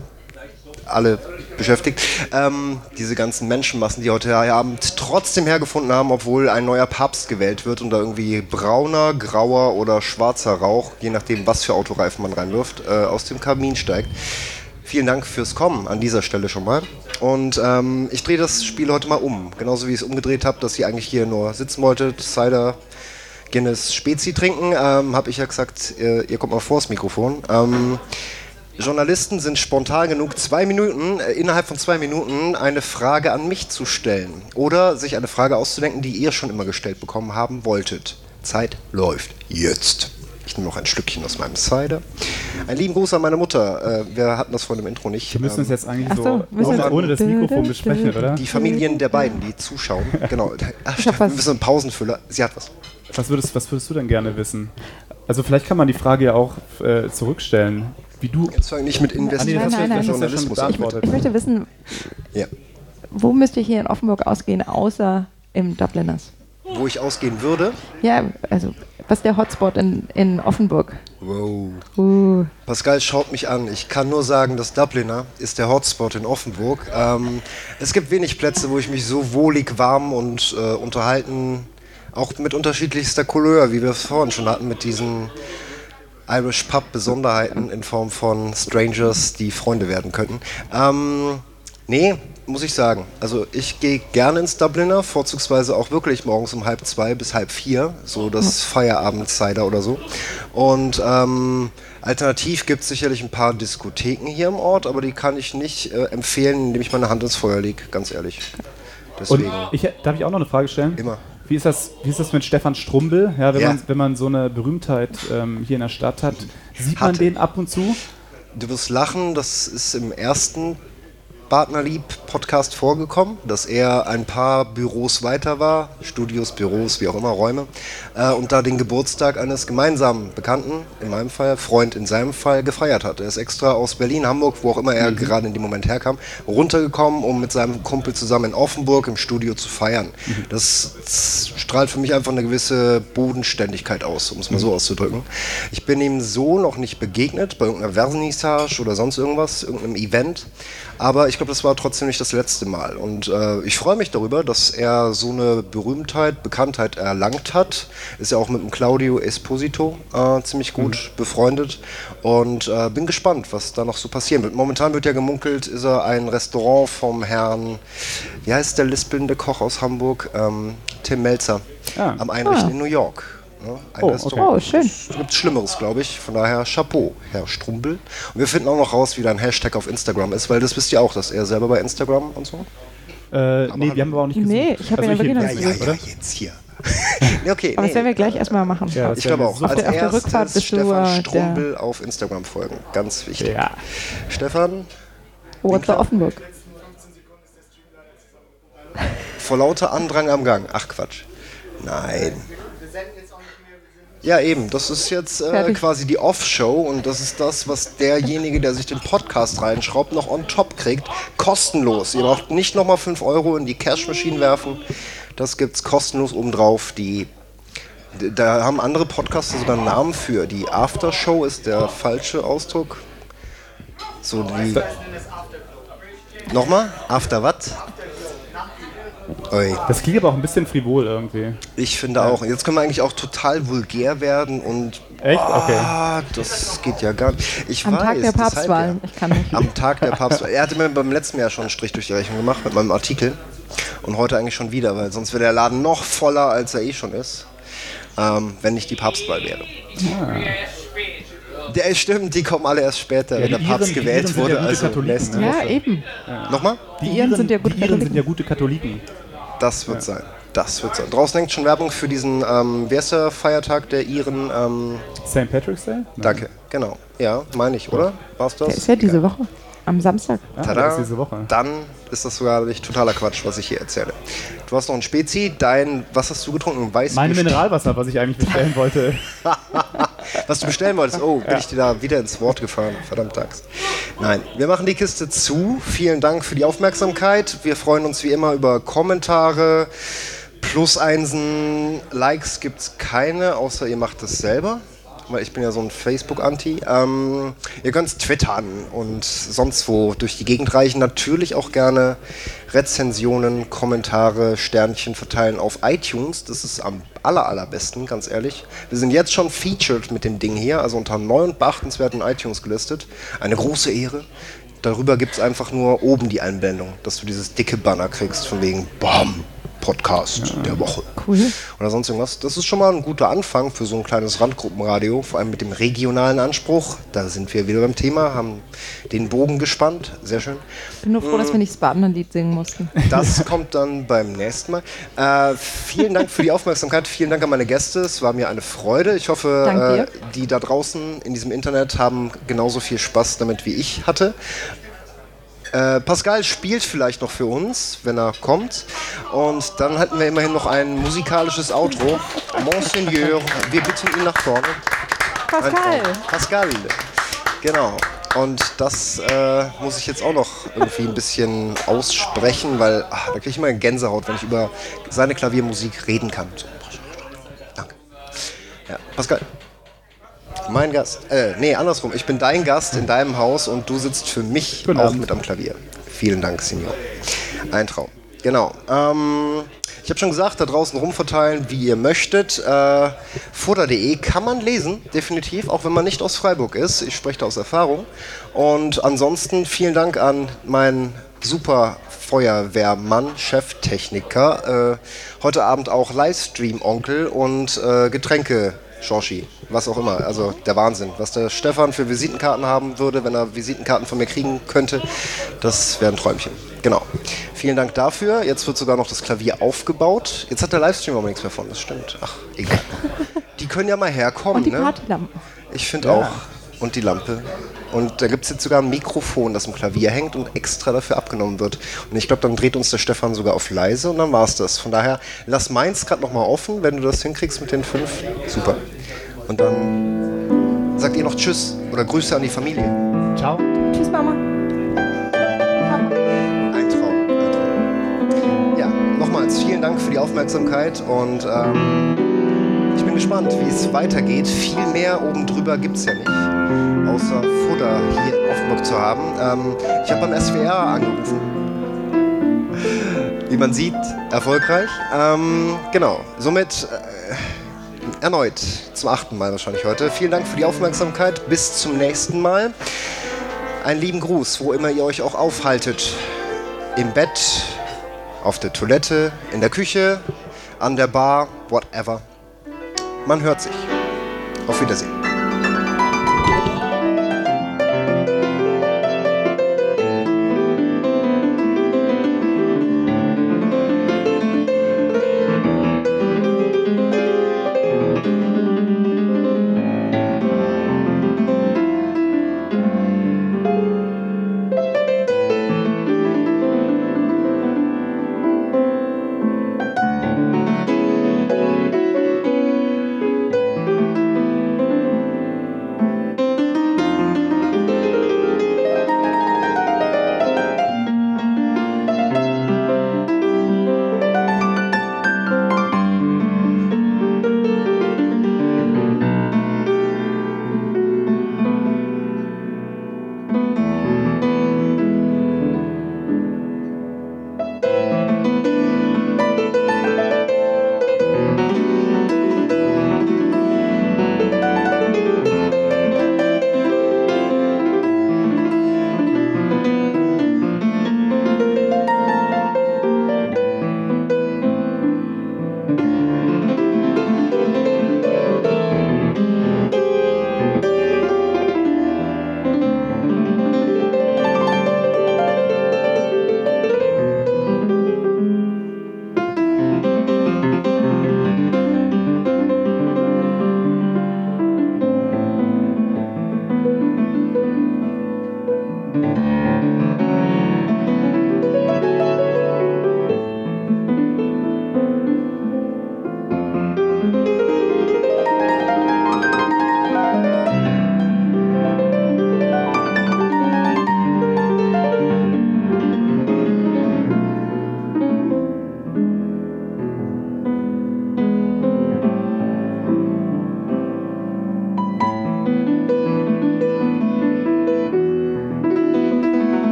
A: Alle beschäftigt. Ähm, diese ganzen Menschenmassen, die heute Abend trotzdem hergefunden haben, obwohl ein neuer Papst gewählt wird und da irgendwie brauner, grauer oder schwarzer Rauch, je nachdem, was für Autoreifen man reinwirft, äh, aus dem Kamin steigt. Vielen Dank fürs Kommen an dieser Stelle schon mal. Und ähm, ich drehe das Spiel heute mal um. Genauso wie ich es umgedreht habe, dass ihr eigentlich hier nur sitzen wolltet, Cider Guinness Spezi trinken, ähm, habe ich ja gesagt, äh, ihr kommt mal vors Mikrofon. Ähm, Journalisten sind spontan genug, zwei Minuten, äh, innerhalb von zwei Minuten eine Frage an mich zu stellen. Oder sich eine Frage auszudenken, die ihr schon immer gestellt bekommen haben wolltet. Zeit läuft jetzt. Ich nehme noch ein Stückchen aus meinem Cider. Ein lieben Gruß an meine Mutter. Äh, wir hatten das vor dem Intro nicht.
C: Wir müssen es
A: Ähm,
C: jetzt eigentlich
B: Ach
C: so,
B: so, müssen
C: ohne,
B: wir-
C: ohne das Mikrofon besprechen, oder?
A: die Familien der beiden, die zuschauen. Genau. Ach, wir müssen einen Pausenfüller. Sie hat was.
C: Was würdest, was würdest du denn gerne wissen? Also vielleicht kann man die Frage ja auch äh, zurückstellen, wie du...
A: Jetzt fange ich mit
C: Ah, nee, das
B: Nein, nein,
C: hast du ja
B: Ich, ich möchte wissen,
A: Ja.
B: wo müsste ich hier in Offenburg ausgehen, außer im Dubliners?
A: Wo ich ausgehen würde.
B: Ja, also, was ist der Hotspot in, in Offenburg?
A: Wow.
B: Uh,
A: Pascal schaut mich an. Ich kann nur sagen, das Dubliner ist der Hotspot in Offenburg. Ähm, es gibt wenig Plätze, wo ich mich so wohlig, warm und äh, unterhalten, auch mit unterschiedlichster Couleur, wie wir es vorhin schon hatten, mit diesen Irish Pub Besonderheiten in Form von Strangers, die Freunde werden könnten. Ähm, nee, muss ich sagen. Also ich gehe gerne ins Dubliner, vorzugsweise auch wirklich morgens um halb zwei bis halb vier, so das Feierabend-Cider oder so. Und ähm, alternativ gibt es sicherlich ein paar Diskotheken hier im Ort, aber die kann ich nicht äh, empfehlen, indem ich meine Hand ins Feuer lege, ganz ehrlich.
C: Und
A: Deswegen.
C: ich, darf ich auch noch eine Frage stellen?
A: Immer.
C: Wie ist das, wie ist das mit Stefan Strumbel? Ja, wenn,
A: Ja.
C: Man, wenn man so eine Berühmtheit ähm, hier in der Stadt hat, sieht man
A: Hatte.
C: den ab und zu?
A: Du wirst lachen, das ist im ersten Partnerlieb-Podcast vorgekommen, dass er ein paar Büros weiter war, Studios, Büros, wie auch immer, Räume, äh, und da den Geburtstag eines gemeinsamen Bekannten, in meinem Fall, Freund in seinem Fall, gefeiert hat. Er ist extra aus Berlin, Hamburg, wo auch immer er gerade in dem Moment herkam, runtergekommen, um mit seinem Kumpel zusammen in Offenburg im Studio zu feiern. Das, das strahlt für mich einfach eine gewisse Bodenständigkeit aus, um es mal so auszudrücken. Ich bin ihm so noch nicht begegnet, bei irgendeiner Vernissage oder sonst irgendwas, irgendeinem Event. Aber ich glaube, das war trotzdem nicht das letzte Mal. Und äh, ich freue mich darüber, dass er so eine Berühmtheit, Bekanntheit erlangt hat. Ist ja auch mit dem Claudio Esposito äh, ziemlich gut befreundet. Und äh, bin gespannt, was da noch so passieren wird. Momentan wird ja gemunkelt, ist er ein Restaurant vom Herrn, wie heißt der lispelnde Koch aus Hamburg? Ähm, Tim Melzer.
C: Ah.
A: Am Einrichten
B: Ah.
A: in New York. Ne? Ein
C: Oh,
A: Restaurant.
B: Oh, schön.
A: Es gibt Schlimmeres, glaube ich. Von daher Chapeau, Herr Strumbel. Und wir finden auch noch raus, wie dein Hashtag auf Instagram ist, weil das wisst ihr auch, dass er selber bei Instagram und so.
C: Äh, nee, wir haben aber auch nicht gesucht.
B: Nee, ich hab ihn ja wirklich nicht
C: nicht, oder?
A: jetzt hier. nee, okay,
B: aber
A: nee.
B: das werden wir gleich erstmal machen.
C: Ja,
A: Ich glaube auch.
C: sofort-
A: Als
B: Auf der- auf der
A: erstes
B: Rückfahrt bist du,
A: Stefan
B: äh, der-
A: Strumbel auf Instagram folgen. Ganz wichtig.
C: Ja.
A: Stefan,
B: What's the Offenburg?
A: vor lauter Andrang am Gang. Ach Quatsch. Nein. Ja, eben. Das ist jetzt äh, quasi die Off-Show und das ist das, was derjenige, der sich den Podcast reinschraubt, noch on top kriegt. Kostenlos. Ihr braucht nicht nochmal 5 Euro in die Cash-Maschine werfen. Das gibt's kostenlos obendrauf. Die, da haben andere Podcaster sogar einen Namen für. Die After-Show ist der falsche Ausdruck. So die. Nochmal? After what? Oi.
C: Das klingt aber auch ein bisschen frivol irgendwie.
A: Ich finde auch. Jetzt können wir eigentlich auch total vulgär werden und.
C: Echt? Okay.
A: Ah, das geht ja gar nicht. Ich
B: Am
A: weiß,
B: Tag der Papstwahlen.
A: Ja.
B: Ich kann nicht.
A: Am Tag der Papstwahl. Er hatte mir beim letzten Jahr schon einen Strich durch die Rechnung gemacht mit meinem Artikel. Und heute eigentlich schon wieder, weil sonst wäre der Laden noch voller, als er eh schon ist. Ähm, wenn nicht die Papstwahl wäre. Der stimmt, die kommen alle erst später, wenn
C: die
A: der Papst
C: Iren-
A: gewählt wurde.
C: ja
A: also
C: Katholiken, ne?
B: Ja,
A: Woche.
B: eben.
A: Nochmal?
B: Die Iren sind ja gute
C: die Iren sind ja gute Katholiken.
A: Das wird sein. Das wird sein. Draußen hängt schon Werbung für diesen, ähm, wer ist der Feiertag der Iren? Ähm,
C: St. Patrick's Day? Nein.
A: danke, genau. Ja, meine ich, oder? War's das?
B: Der ist ja diese Woche. Am Samstag.
C: Ah,
A: Tada.
C: ist diese Woche.
A: Dann ist das sogar nicht totaler Quatsch, was ich hier erzähle. Du hast noch ein Spezi, dein, was hast du getrunken? Weiß
C: Mein Mineralwasser, was ich eigentlich bestellen wollte.
A: Was du bestellen wolltest. Oh, bin ich dir da wieder ins Wort gefahren. Verdammt Axt. Nein, wir machen die Kiste zu. Vielen Dank für die Aufmerksamkeit. Wir freuen uns wie immer über Kommentare, Plus-Einsen, Likes gibt es keine, außer ihr macht es selber. Weil ich bin ja so ein Facebook-Anti. Ähm, ihr könnt twittern und sonst wo durch die Gegend reichen. Natürlich auch gerne Rezensionen, Kommentare, Sternchen verteilen auf iTunes. Das ist am aller, allerbesten, ganz ehrlich. Wir sind jetzt schon featured mit dem Ding hier, also unter neu und beachtenswerten iTunes gelistet. Eine große Ehre. Darüber gibt es einfach nur oben die Einblendung, dass du dieses dicke Banner kriegst, von wegen BAM. Podcast der Woche.
B: Cool.
A: Oder sonst irgendwas. Das ist schon mal ein guter Anfang für so ein kleines Randgruppenradio, vor allem mit dem regionalen Anspruch. Da sind wir wieder beim Thema, haben den Bogen gespannt. Sehr schön.
B: Bin nur froh, dass wir nicht das Badener-Lied singen mussten.
A: Das kommt dann beim nächsten Mal. Äh, vielen Dank für die Aufmerksamkeit. Vielen Dank an meine Gäste. Es war mir eine Freude. Ich hoffe, äh, die da draußen in diesem Internet haben genauso viel Spaß damit, wie ich hatte. Äh, Pascal spielt vielleicht noch für uns, wenn er kommt. Und dann hätten wir immerhin noch ein musikalisches Outro. Monseigneur, wir bitten ihn nach vorne.
B: Pascal!
A: Pascal. Genau. Und das äh, muss ich jetzt auch noch irgendwie ein bisschen aussprechen, weil ah, da kriege ich immer Gänsehaut, wenn ich über seine Klaviermusik reden kann. So. Danke. Ja, Pascal. Mein Gast. Äh, nee, andersrum. Ich bin dein Gast in deinem Haus und du sitzt für mich
C: Guten
A: auch
C: Abend.
A: mit am Klavier. Vielen Dank, Signor. Ein Traum. Genau. Ähm, ich habe schon gesagt, da draußen rumverteilen, wie ihr möchtet. Äh, Futter.de kann man lesen, definitiv, auch wenn man nicht aus Freiburg ist. Ich spreche da aus Erfahrung. Und ansonsten vielen Dank an meinen super Feuerwehrmann, Cheftechniker. Äh, heute Abend auch Livestream-Onkel und äh, Getränke. Shoshi, was auch immer. Also der Wahnsinn. Was der Stefan für Visitenkarten haben würde, wenn er Visitenkarten von mir kriegen könnte, das wäre ein Träumchen. Genau. Vielen Dank dafür. Jetzt wird sogar noch das Klavier aufgebaut. Jetzt hat der Livestream aber nichts mehr von, das stimmt. Ach, egal. Die können ja mal herkommen,
B: Und die
A: ne?
B: Partylampen.
A: Ich finde auch. Und die Lampe. Und da gibt es jetzt sogar ein Mikrofon, das im Klavier hängt und extra dafür abgenommen wird. Und ich glaube, dann dreht uns der Stefan sogar auf leise und dann war es das. Von daher, lass meins gerade nochmal offen, wenn du das hinkriegst mit den fünf. Super. Und dann sagt ihr noch Tschüss oder Grüße an die Familie.
C: Ciao.
B: Tschüss, Mama.
A: Ein Traum. Ein Traum. Ja, nochmals vielen Dank für die Aufmerksamkeit und ähm, ich bin gespannt, wie es weitergeht. Viel mehr oben drüber gibt es ja nicht, außer Futter hier in Offenburg zu haben. Ähm, ich habe beim SWR angerufen. Wie man sieht, erfolgreich. Ähm, genau, somit äh, erneut zum achten Mal wahrscheinlich heute. Vielen Dank für die Aufmerksamkeit. Bis zum nächsten Mal. Einen lieben Gruß, wo immer ihr euch auch aufhaltet. Im Bett, auf der Toilette, in der Küche, an der Bar, whatever. Man hört sich. Auf Wiedersehen.